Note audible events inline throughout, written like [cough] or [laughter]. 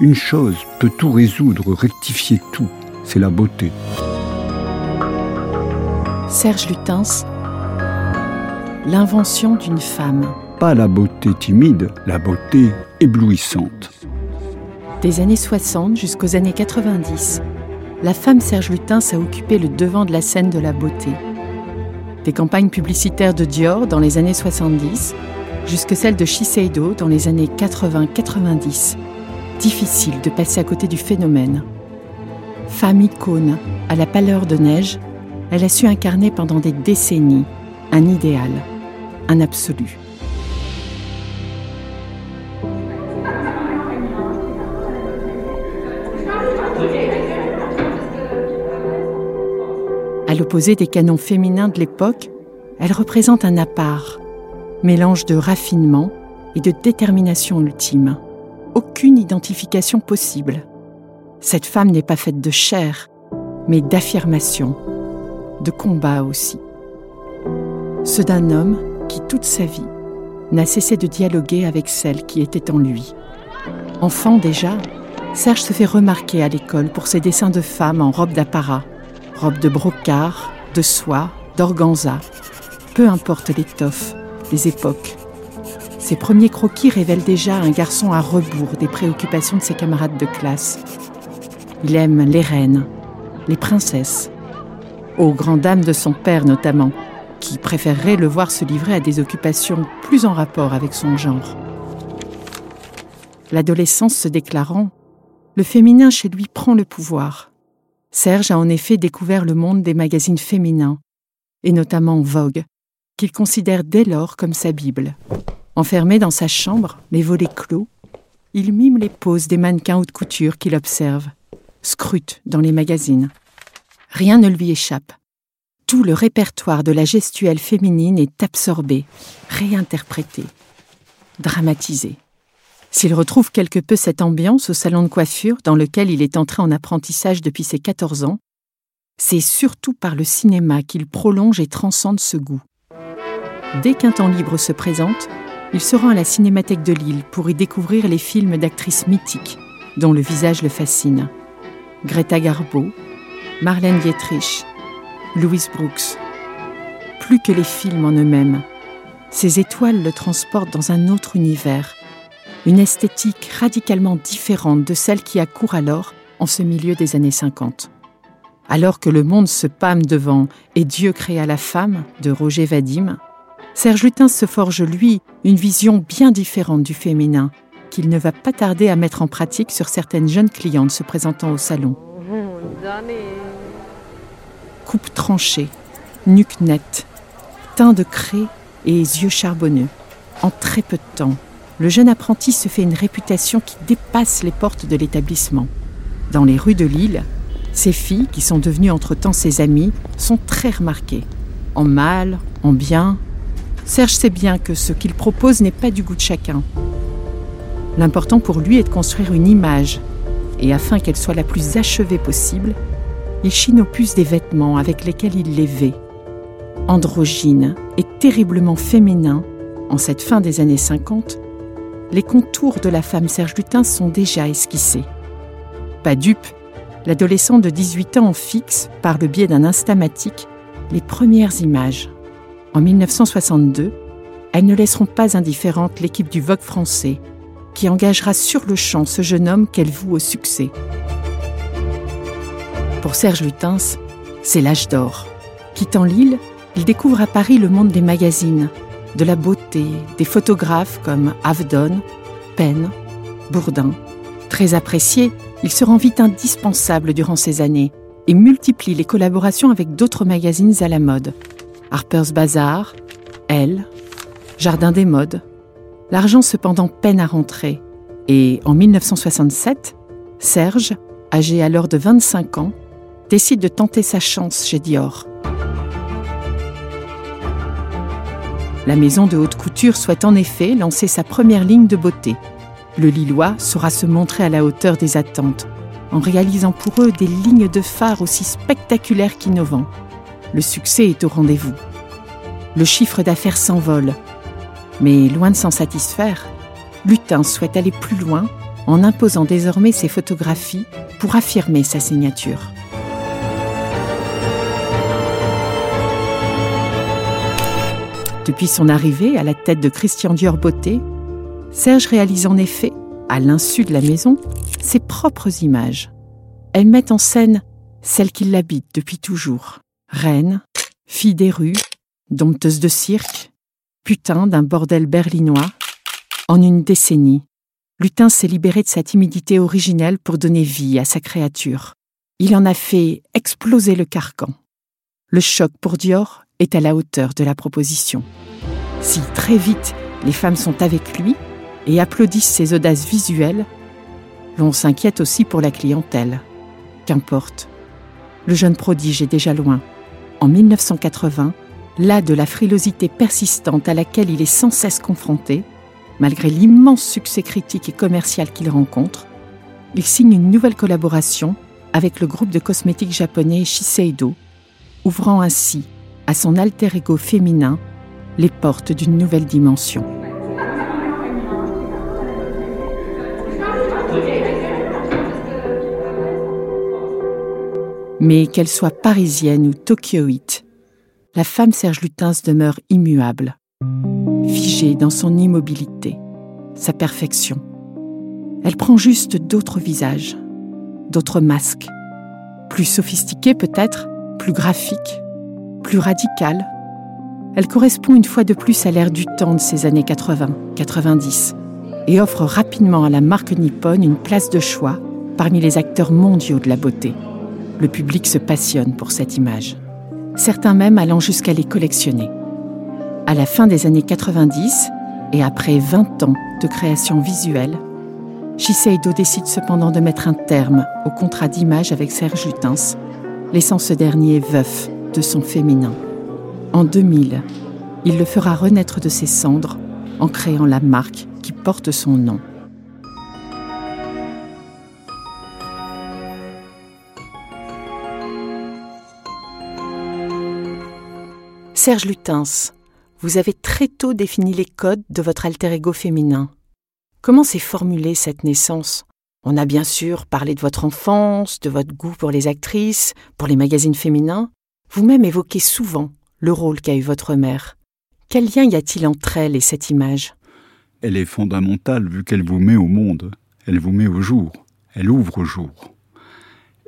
Une chose peut tout résoudre, rectifier tout, c'est la beauté. Serge Lutens, l'invention d'une femme. Pas la beauté timide, la beauté éblouissante. Des années 60 jusqu'aux années 90, la femme Serge Lutens a occupé le devant de la scène de la beauté. Des campagnes publicitaires de Dior dans les années 70, jusque celles de Shiseido dans les années 80-90. Difficile de passer à côté du phénomène. Femme icône, à la pâleur de neige, elle a su incarner pendant des décennies un idéal, un absolu. À l'opposé des canons féminins de l'époque, elle représente un appart, mélange de raffinement et de détermination ultime. Aucune identification possible. Cette femme n'est pas faite de chair, mais d'affirmation, de combat aussi. Ce d'un homme qui, toute sa vie, n'a cessé de dialoguer avec celle qui était en lui. Enfant déjà, Serge se fait remarquer à l'école pour ses dessins de femmes en robe d'apparat, robe de brocart, de soie, d'organza. Peu importe l'étoffe, les époques. Ses premiers croquis révèlent déjà un garçon à rebours des préoccupations de ses camarades de classe. Il aime les reines, les princesses, aux grandes dames de son père notamment, qui préférerait le voir se livrer à des occupations plus en rapport avec son genre. L'adolescence se déclarant, le féminin chez lui prend le pouvoir. Serge a en effet découvert le monde des magazines féminins, et notamment Vogue, qu'il considère dès lors comme sa Bible. Enfermé dans sa chambre, les volets clos, il mime les poses des mannequins haute couture qu'il observe, scrute dans les magazines. Rien ne lui échappe. Tout le répertoire de la gestuelle féminine est absorbé, réinterprété, dramatisé. S'il retrouve quelque peu cette ambiance au salon de coiffure dans lequel il est entré en apprentissage depuis ses 14 ans, c'est surtout par le cinéma qu'il prolonge et transcende ce goût. Dès qu'un temps libre se présente, il se rend à la Cinémathèque de Lille pour y découvrir les films d'actrices mythiques dont le visage le fascine. Greta Garbo, Marlène Dietrich, Louise Brooks. Plus que les films en eux-mêmes, ces étoiles le transportent dans un autre univers, une esthétique radicalement différente de celle qui accourt alors en ce milieu des années 50. Alors que le monde se pâme devant Et Dieu créa la femme de Roger Vadim, Serge Lutens se forge, lui, une vision bien différente du féminin, qu'il ne va pas tarder à mettre en pratique sur certaines jeunes clientes se présentant au salon. Coupe tranchée, nuque nette, teint de craie et yeux charbonneux. En très peu de temps, le jeune apprenti se fait une réputation qui dépasse les portes de l'établissement. Dans les rues de Lille, ces filles, qui sont devenues entre-temps ses amies, sont très remarquées. En mal, en bien, Serge sait bien que ce qu'il propose n'est pas du goût de chacun. L'important pour lui est de construire une image, et afin qu'elle soit la plus achevée possible, il chine au plus des vêtements avec lesquels il les vêt. Androgyne et terriblement féminin, en cette fin des années 50, les contours de la femme Serge Lutin sont déjà esquissés. Pas dupe, l'adolescent de 18 ans fixe, par le biais d'un instamatique, les premières images. En 1962, elles ne laisseront pas indifférente l'équipe du Vogue français, qui engagera sur le champ ce jeune homme qu'elle voue au succès. Pour Serge Lutens, c'est l'âge d'or. Quittant Lille, il découvre à Paris le monde des magazines, de la beauté, des photographes comme Avedon, Penn, Bourdin. Très apprécié, il se rend vite indispensable durant ces années et multiplie les collaborations avec d'autres magazines à la mode, Harper's Bazaar, Elle, Jardin des modes. L'argent cependant peine à rentrer. Et en 1967, Serge, âgé alors de 25 ans, décide de tenter sa chance chez Dior. La maison de haute couture souhaite en effet lancer sa première ligne de beauté. Le Lillois saura se montrer à la hauteur des attentes, en réalisant pour eux des lignes de phare aussi spectaculaires qu'innovants le succès est au rendez-vous. Le chiffre d'affaires s'envole. Mais loin de s'en satisfaire, Lutin souhaite aller plus loin en imposant désormais ses photographies pour affirmer sa signature. Depuis son arrivée à la tête de Christian Dior Beauté, Serge réalise en effet, à l'insu de la maison, ses propres images. Elles mettent en scène celle qui l'habite depuis toujours. Reine, fille des rues, dompteuse de cirque, putain d'un bordel berlinois. En une décennie, Lutin s'est libéré de sa timidité originelle pour donner vie à sa créature. Il en a fait exploser le carcan. Le choc pour Dior est à la hauteur de la proposition. Si très vite les femmes sont avec lui et applaudissent ses audaces visuelles, l'on s'inquiète aussi pour la clientèle. Qu'importe. Le jeune prodige est déjà loin. En 1980, là de la frilosité persistante à laquelle il est sans cesse confronté, malgré l'immense succès critique et commercial qu'il rencontre, il signe une nouvelle collaboration avec le groupe de cosmétiques japonais Shiseido, ouvrant ainsi à son alter ego féminin les portes d'une nouvelle dimension. Mais qu'elle soit parisienne ou tokyoïte, la femme Serge Lutens demeure immuable, figée dans son immobilité, sa perfection. Elle prend juste d'autres visages, d'autres masques, plus sophistiqués peut-être, plus graphiques, plus radicales. Elle correspond une fois de plus à l'ère du temps de ces années 80-90 et offre rapidement à la marque nippone une place de choix parmi les acteurs mondiaux de la beauté. Le public se passionne pour cette image, certains même allant jusqu'à les collectionner. À la fin des années 90 et après 20 ans de création visuelle, Shiseido décide cependant de mettre un terme au contrat d'image avec Serge Lutens, laissant ce dernier veuf de son féminin. En 2000, il le fera renaître de ses cendres en créant la marque qui porte son nom. Serge Lutens, vous avez très tôt défini les codes de votre alter ego féminin. Comment s'est formulée cette naissance? On a bien sûr parlé de votre enfance, de votre goût pour les actrices, pour les magazines féminins. Vous-même évoquez souvent le rôle qu'a eu votre mère. Quel lien y a-t-il entre elle et cette image? Elle est fondamentale vu qu'elle vous met au monde, elle vous met au jour, elle ouvre au jour.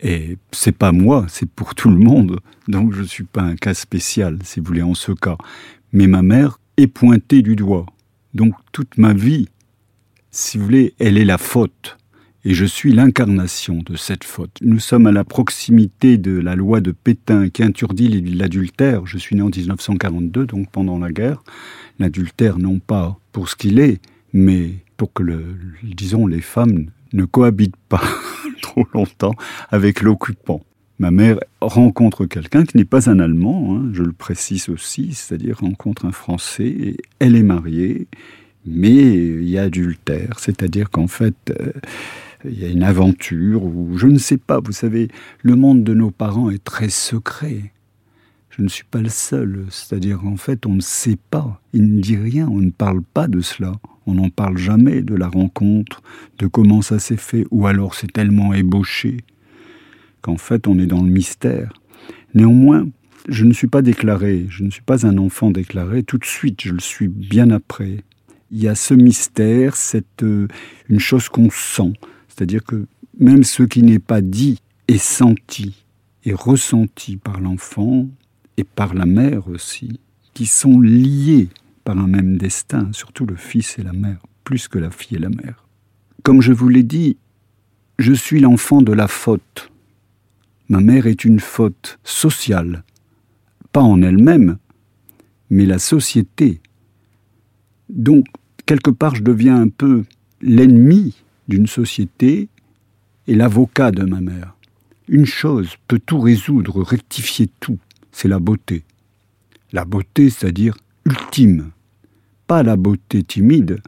Et c'est pas moi, c'est pour tout le monde. Donc je suis pas un cas spécial, si vous voulez, en ce cas. Mais ma mère est pointée du doigt. Donc toute ma vie, si vous voulez, elle est la faute. Et je suis l'incarnation de cette faute. Nous sommes à la proximité de la loi de Pétain qui interdit l'adultère. Je suis né en 1942, donc pendant la guerre. L'adultère, non pas pour ce qu'il est, mais pour que, le, disons, les femmes ne cohabitent pas [laughs] longtemps avec l'occupant. Ma mère rencontre quelqu'un qui n'est pas un Allemand, hein, je le précise aussi, c'est-à-dire rencontre un Français, et elle est mariée, mais il y a adultère, c'est-à-dire qu'en fait, euh, il y a une aventure, ou je ne sais pas, vous savez, le monde de nos parents est très secret. Je ne suis pas le seul, c'est-à-dire en fait, on ne sait pas, il ne dit rien, on ne parle pas de cela. On n'en parle jamais de la rencontre, de comment ça s'est fait, ou alors c'est tellement ébauché qu'en fait on est dans le mystère. Néanmoins, je ne suis pas déclaré, je ne suis pas un enfant déclaré, tout de suite je le suis bien après. Il y a ce mystère, cette, euh, une chose qu'on sent, c'est-à-dire que même ce qui n'est pas dit est senti et ressenti par l'enfant et par la mère aussi, qui sont liés par un même destin, surtout le fils et la mère, plus que la fille et la mère. Comme je vous l'ai dit, je suis l'enfant de la faute. Ma mère est une faute sociale, pas en elle-même, mais la société. Donc, quelque part, je deviens un peu l'ennemi d'une société et l'avocat de ma mère. Une chose peut tout résoudre, rectifier tout, c'est la beauté. La beauté, c'est-à-dire ultime, pas la beauté timide,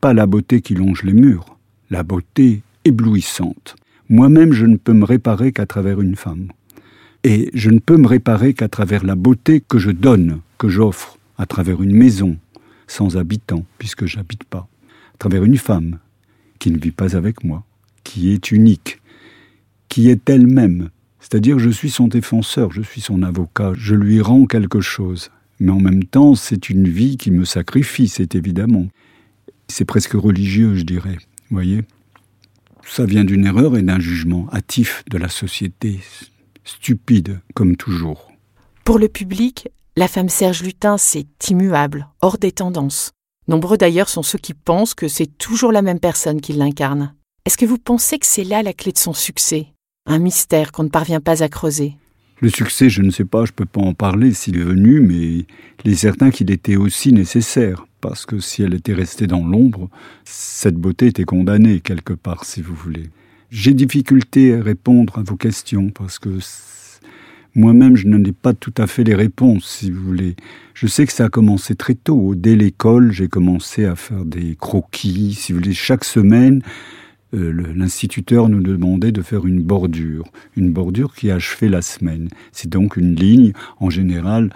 pas la beauté qui longe les murs, la beauté éblouissante. Moi-même, je ne peux me réparer qu'à travers une femme. Et je ne peux me réparer qu'à travers la beauté que je donne, que j'offre, à travers une maison, sans habitants, puisque j'habite pas, à travers une femme, qui ne vit pas avec moi, qui est unique, qui est elle-même. C'est-à-dire je suis son défenseur, je suis son avocat, je lui rends quelque chose. Mais en même temps, c'est une vie qui me sacrifie, c'est évidemment. C'est presque religieux, je dirais. Voyez Ça vient d'une erreur et d'un jugement hâtif de la société, stupide comme toujours. Pour le public, la femme Serge Lutin, c'est immuable, hors des tendances. Nombreux d'ailleurs sont ceux qui pensent que c'est toujours la même personne qui l'incarne. Est-ce que vous pensez que c'est là la clé de son succès? Un mystère qu'on ne parvient pas à creuser le succès, je ne sais pas, je ne peux pas en parler s'il est venu, mais il est certain qu'il était aussi nécessaire, parce que si elle était restée dans l'ombre, cette beauté était condamnée quelque part, si vous voulez. J'ai difficulté à répondre à vos questions, parce que moi-même, je n'en ai pas tout à fait les réponses, si vous voulez. Je sais que ça a commencé très tôt. Dès l'école, j'ai commencé à faire des croquis, si vous voulez, chaque semaine. Euh, l'instituteur nous demandait de faire une bordure, une bordure qui achevait la semaine. C'est donc une ligne, en général,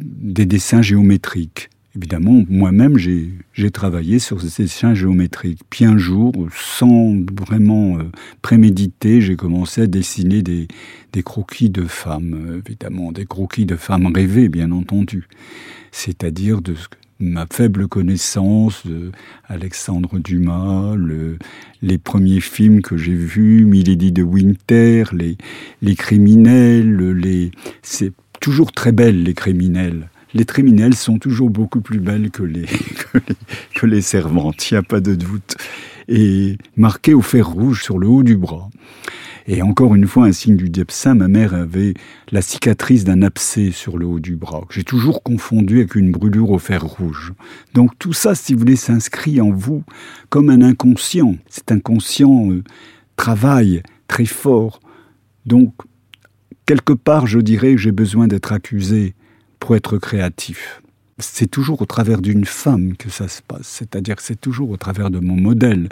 des dessins géométriques. Évidemment, moi-même, j'ai travaillé sur ces dessins géométriques. Puis un jour, sans vraiment euh, préméditer, j'ai commencé à dessiner des, des croquis de femmes, euh, évidemment, des croquis de femmes rêvées, bien entendu. C'est-à-dire de ma faible connaissance de Alexandre Dumas, les premiers films que j'ai vus, Milady de Winter, les, les criminels, les, c'est toujours très belle les criminels. Les criminels sont toujours beaucoup plus belles que les, [laughs] que les, que les servantes, il n'y a pas de doute. Et marquées au fer rouge sur le haut du bras. Et encore une fois, un signe du diepsin, ma mère avait la cicatrice d'un abcès sur le haut du bras, que j'ai toujours confondu avec une brûlure au fer rouge. Donc tout ça, si vous voulez, s'inscrit en vous comme un inconscient. Cet inconscient euh, travaille très fort. Donc, quelque part, je dirais que j'ai besoin d'être accusé pour être créatif c'est toujours au travers d'une femme que ça se passe, c'est-à-dire c'est toujours au travers de mon modèle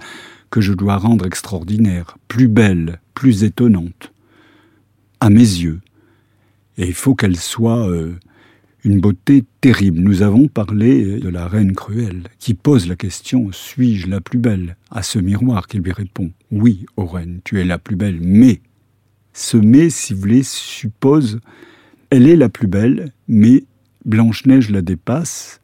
que je dois rendre extraordinaire, plus belle, plus étonnante, à mes yeux. Et il faut qu'elle soit euh, une beauté terrible. Nous avons parlé de la reine cruelle, qui pose la question suis-je la plus belle? À ce miroir qui lui répond oui, ô reine, tu es la plus belle, mais ce mais, si vous voulez, suppose elle est la plus belle, mais Blanche-Neige la dépasse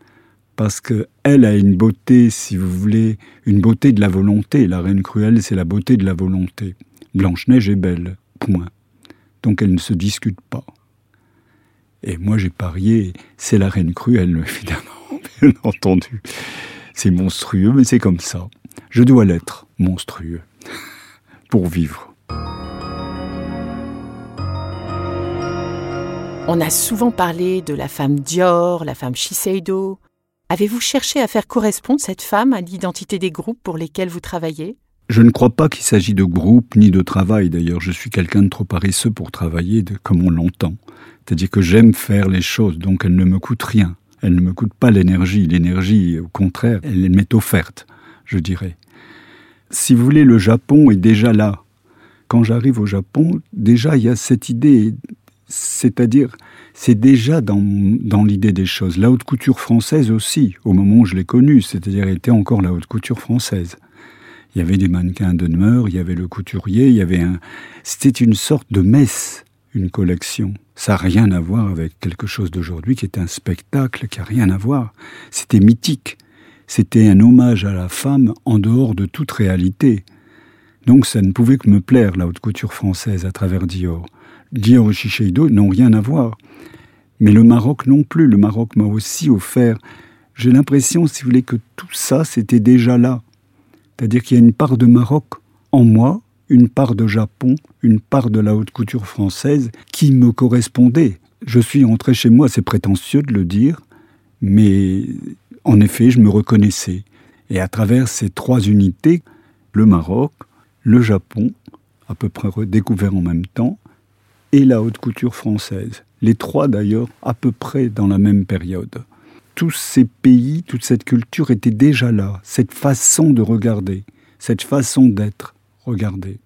parce qu'elle a une beauté, si vous voulez, une beauté de la volonté. La reine cruelle, c'est la beauté de la volonté. Blanche-Neige est belle, point. Donc elle ne se discute pas. Et moi j'ai parié, c'est la reine cruelle, [laughs] évidemment, bien entendu. C'est monstrueux, mais c'est comme ça. Je dois l'être, monstrueux, [laughs] pour vivre. On a souvent parlé de la femme Dior, la femme Shiseido. Avez-vous cherché à faire correspondre cette femme à l'identité des groupes pour lesquels vous travaillez? Je ne crois pas qu'il s'agit de groupe ni de travail. D'ailleurs, je suis quelqu'un de trop paresseux pour travailler comme on l'entend. C'est-à-dire que j'aime faire les choses, donc elles ne me coûtent rien. Elles ne me coûtent pas l'énergie. L'énergie, au contraire, elle m'est offerte, je dirais. Si vous voulez, le Japon est déjà là. Quand j'arrive au Japon, déjà il y a cette idée c'est-à-dire, c'est déjà dans, dans l'idée des choses. La haute couture française aussi, au moment où je l'ai connue, c'est-à-dire, était encore la haute couture française. Il y avait des mannequins de demeure, il y avait le couturier, il y avait un. C'était une sorte de messe, une collection. Ça n'a rien à voir avec quelque chose d'aujourd'hui qui est un spectacle, qui n'a rien à voir. C'était mythique. C'était un hommage à la femme en dehors de toute réalité. Donc ça ne pouvait que me plaire, la haute couture française, à travers Dior. Dior et Shiseido n'ont rien à voir. Mais le Maroc non plus. Le Maroc m'a aussi offert. J'ai l'impression, si vous voulez, que tout ça, c'était déjà là. C'est-à-dire qu'il y a une part de Maroc en moi, une part de Japon, une part de la haute couture française qui me correspondait. Je suis entré chez moi, c'est prétentieux de le dire, mais en effet, je me reconnaissais. Et à travers ces trois unités, le Maroc, le Japon, à peu près redécouvert en même temps, et la haute couture française. Les trois d'ailleurs à peu près dans la même période. Tous ces pays, toute cette culture était déjà là, cette façon de regarder, cette façon d'être regardée.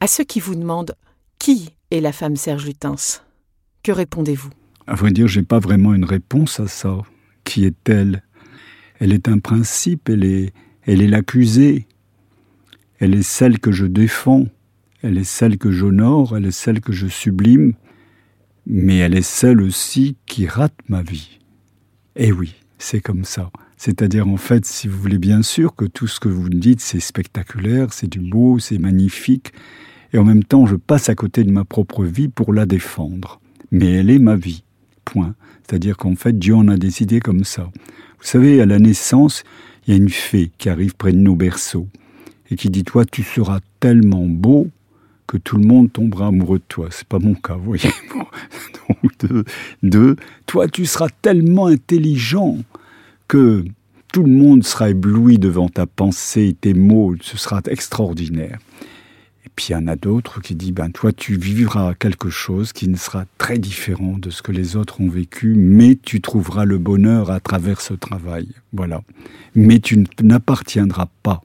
À ceux qui vous demandent qui est la femme Serge Lutens, que répondez-vous? À vrai dire, j'ai pas vraiment une réponse à ça. Qui est-elle? Elle est un principe, elle est, elle est l'accusée, Elle est celle que je défends, elle est celle que j'honore, elle est celle que je sublime, mais elle est celle aussi qui rate ma vie. Eh oui, c'est comme ça. C'est-à-dire, en fait, si vous voulez bien sûr que tout ce que vous me dites, c'est spectaculaire, c'est du beau, c'est magnifique, et en même temps, je passe à côté de ma propre vie pour la défendre. Mais elle est ma vie. Point. C'est-à-dire qu'en fait, Dieu en a décidé comme ça. Vous savez, à la naissance, il y a une fée qui arrive près de nos berceaux et qui dit Toi, tu seras tellement beau que tout le monde tombera amoureux de toi. C'est pas mon cas, vous voyez. [laughs] Donc, deux, toi, tu seras tellement intelligent que tout le monde sera ébloui devant ta pensée, tes mots, ce sera extraordinaire. Et puis il y en a d'autres qui disent, ben toi tu vivras quelque chose qui ne sera très différent de ce que les autres ont vécu, mais tu trouveras le bonheur à travers ce travail. Voilà. Mais tu n'appartiendras pas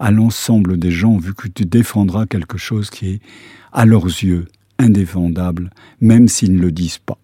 à l'ensemble des gens, vu que tu défendras quelque chose qui est, à leurs yeux, indéfendable, même s'ils ne le disent pas.